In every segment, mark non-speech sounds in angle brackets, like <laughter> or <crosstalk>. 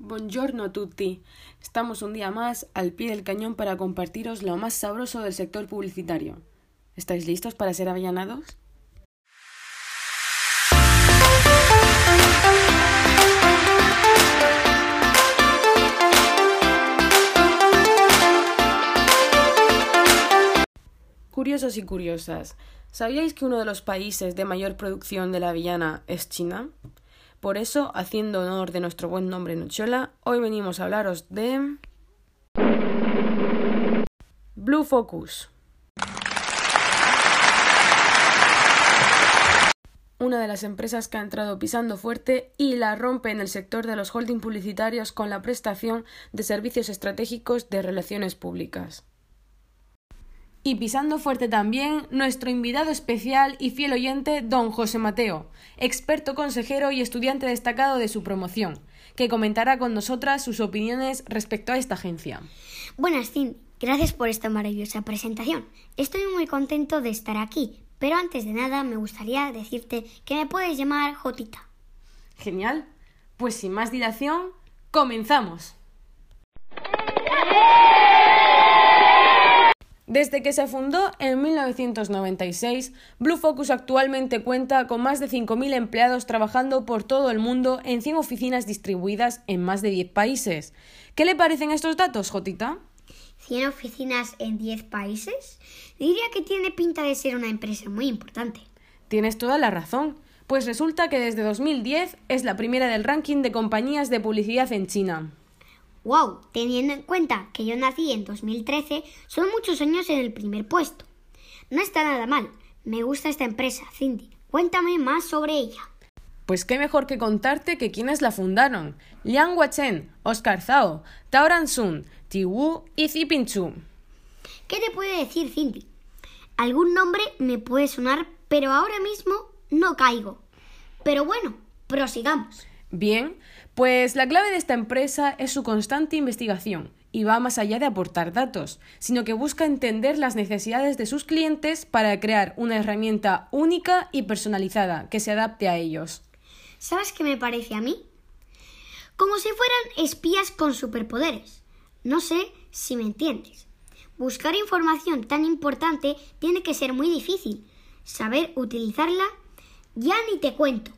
Buongiorno a tutti. Estamos un día más al pie del cañón para compartiros lo más sabroso del sector publicitario. ¿Estáis listos para ser avellanados? Curiosos y curiosas, ¿sabíais que uno de los países de mayor producción de la avellana es China? Por eso, haciendo honor de nuestro buen nombre Nuchola, hoy venimos a hablaros de... Blue Focus. Una de las empresas que ha entrado pisando fuerte y la rompe en el sector de los holding publicitarios con la prestación de servicios estratégicos de relaciones públicas. Y pisando fuerte también nuestro invitado especial y fiel oyente, don José Mateo, experto consejero y estudiante destacado de su promoción, que comentará con nosotras sus opiniones respecto a esta agencia. Buenas, Cindy. Gracias por esta maravillosa presentación. Estoy muy contento de estar aquí, pero antes de nada me gustaría decirte que me puedes llamar Jotita. Genial. Pues sin más dilación, comenzamos. Desde que se fundó en 1996, Blue Focus actualmente cuenta con más de 5.000 empleados trabajando por todo el mundo en 100 oficinas distribuidas en más de 10 países. ¿Qué le parecen estos datos, Jotita? ¿100 oficinas en 10 países? Diría que tiene pinta de ser una empresa muy importante. Tienes toda la razón, pues resulta que desde 2010 es la primera del ranking de compañías de publicidad en China. ¡Wow! Teniendo en cuenta que yo nací en 2013, son muchos años en el primer puesto. No está nada mal. Me gusta esta empresa, Cindy. Cuéntame más sobre ella. Pues qué mejor que contarte que quienes la fundaron. Liang Wachen, Oscar Zhao, Taoran Sun, Ti Wu y Ziping Chu. ¿Qué te puede decir, Cindy? Algún nombre me puede sonar, pero ahora mismo no caigo. Pero bueno, prosigamos. Bien, pues la clave de esta empresa es su constante investigación y va más allá de aportar datos, sino que busca entender las necesidades de sus clientes para crear una herramienta única y personalizada que se adapte a ellos. ¿Sabes qué me parece a mí? Como si fueran espías con superpoderes. No sé si me entiendes. Buscar información tan importante tiene que ser muy difícil. Saber utilizarla ya ni te cuento.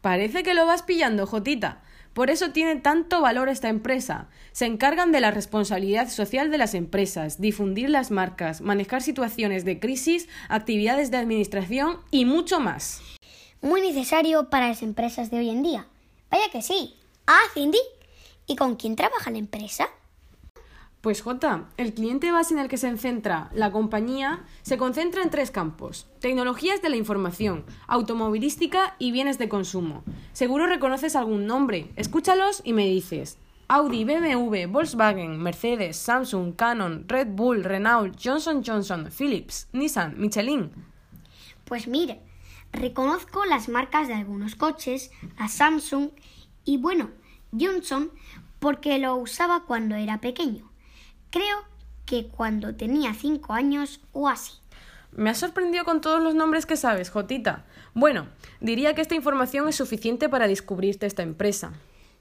Parece que lo vas pillando, Jotita. Por eso tiene tanto valor esta empresa. Se encargan de la responsabilidad social de las empresas, difundir las marcas, manejar situaciones de crisis, actividades de administración y mucho más. Muy necesario para las empresas de hoy en día. Vaya que sí. Ah, Cindy. ¿Y con quién trabaja la empresa? Pues J, el cliente base en el que se centra la compañía se concentra en tres campos. Tecnologías de la información, automovilística y bienes de consumo. Seguro reconoces algún nombre. Escúchalos y me dices. Audi, BMW, Volkswagen, Mercedes, Samsung, Canon, Red Bull, Renault, Johnson Johnson, Philips, Nissan, Michelin. Pues mire, reconozco las marcas de algunos coches, a Samsung y bueno, Johnson porque lo usaba cuando era pequeño. Creo que cuando tenía cinco años o así. Me has sorprendido con todos los nombres que sabes, Jotita. Bueno, diría que esta información es suficiente para descubrirte esta empresa.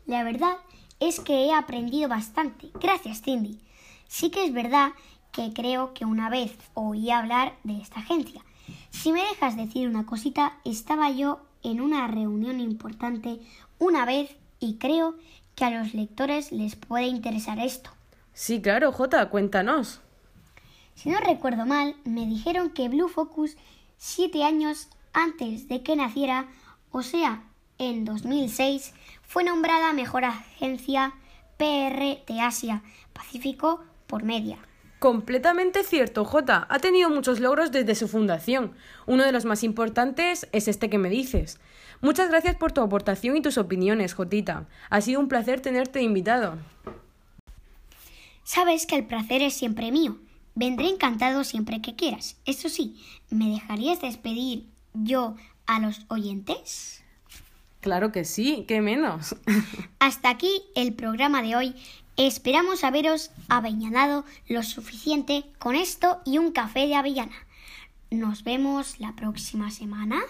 La verdad es que he aprendido bastante. Gracias, Cindy. Sí que es verdad que creo que una vez oí hablar de esta agencia. Si me dejas decir una cosita, estaba yo en una reunión importante una vez y creo que a los lectores les puede interesar esto. Sí, claro, Jota, cuéntanos. Si no recuerdo mal, me dijeron que Blue Focus, siete años antes de que naciera, o sea, en 2006, fue nombrada mejor agencia PR de Asia Pacífico por Media. Completamente cierto, Jota. Ha tenido muchos logros desde su fundación. Uno de los más importantes es este que me dices. Muchas gracias por tu aportación y tus opiniones, Jotita. Ha sido un placer tenerte invitado. Sabes que el placer es siempre mío. Vendré encantado siempre que quieras. Eso sí, ¿me dejarías despedir yo a los oyentes? Claro que sí, qué menos. <laughs> Hasta aquí el programa de hoy. Esperamos haberos avellanado lo suficiente con esto y un café de avellana. Nos vemos la próxima semana.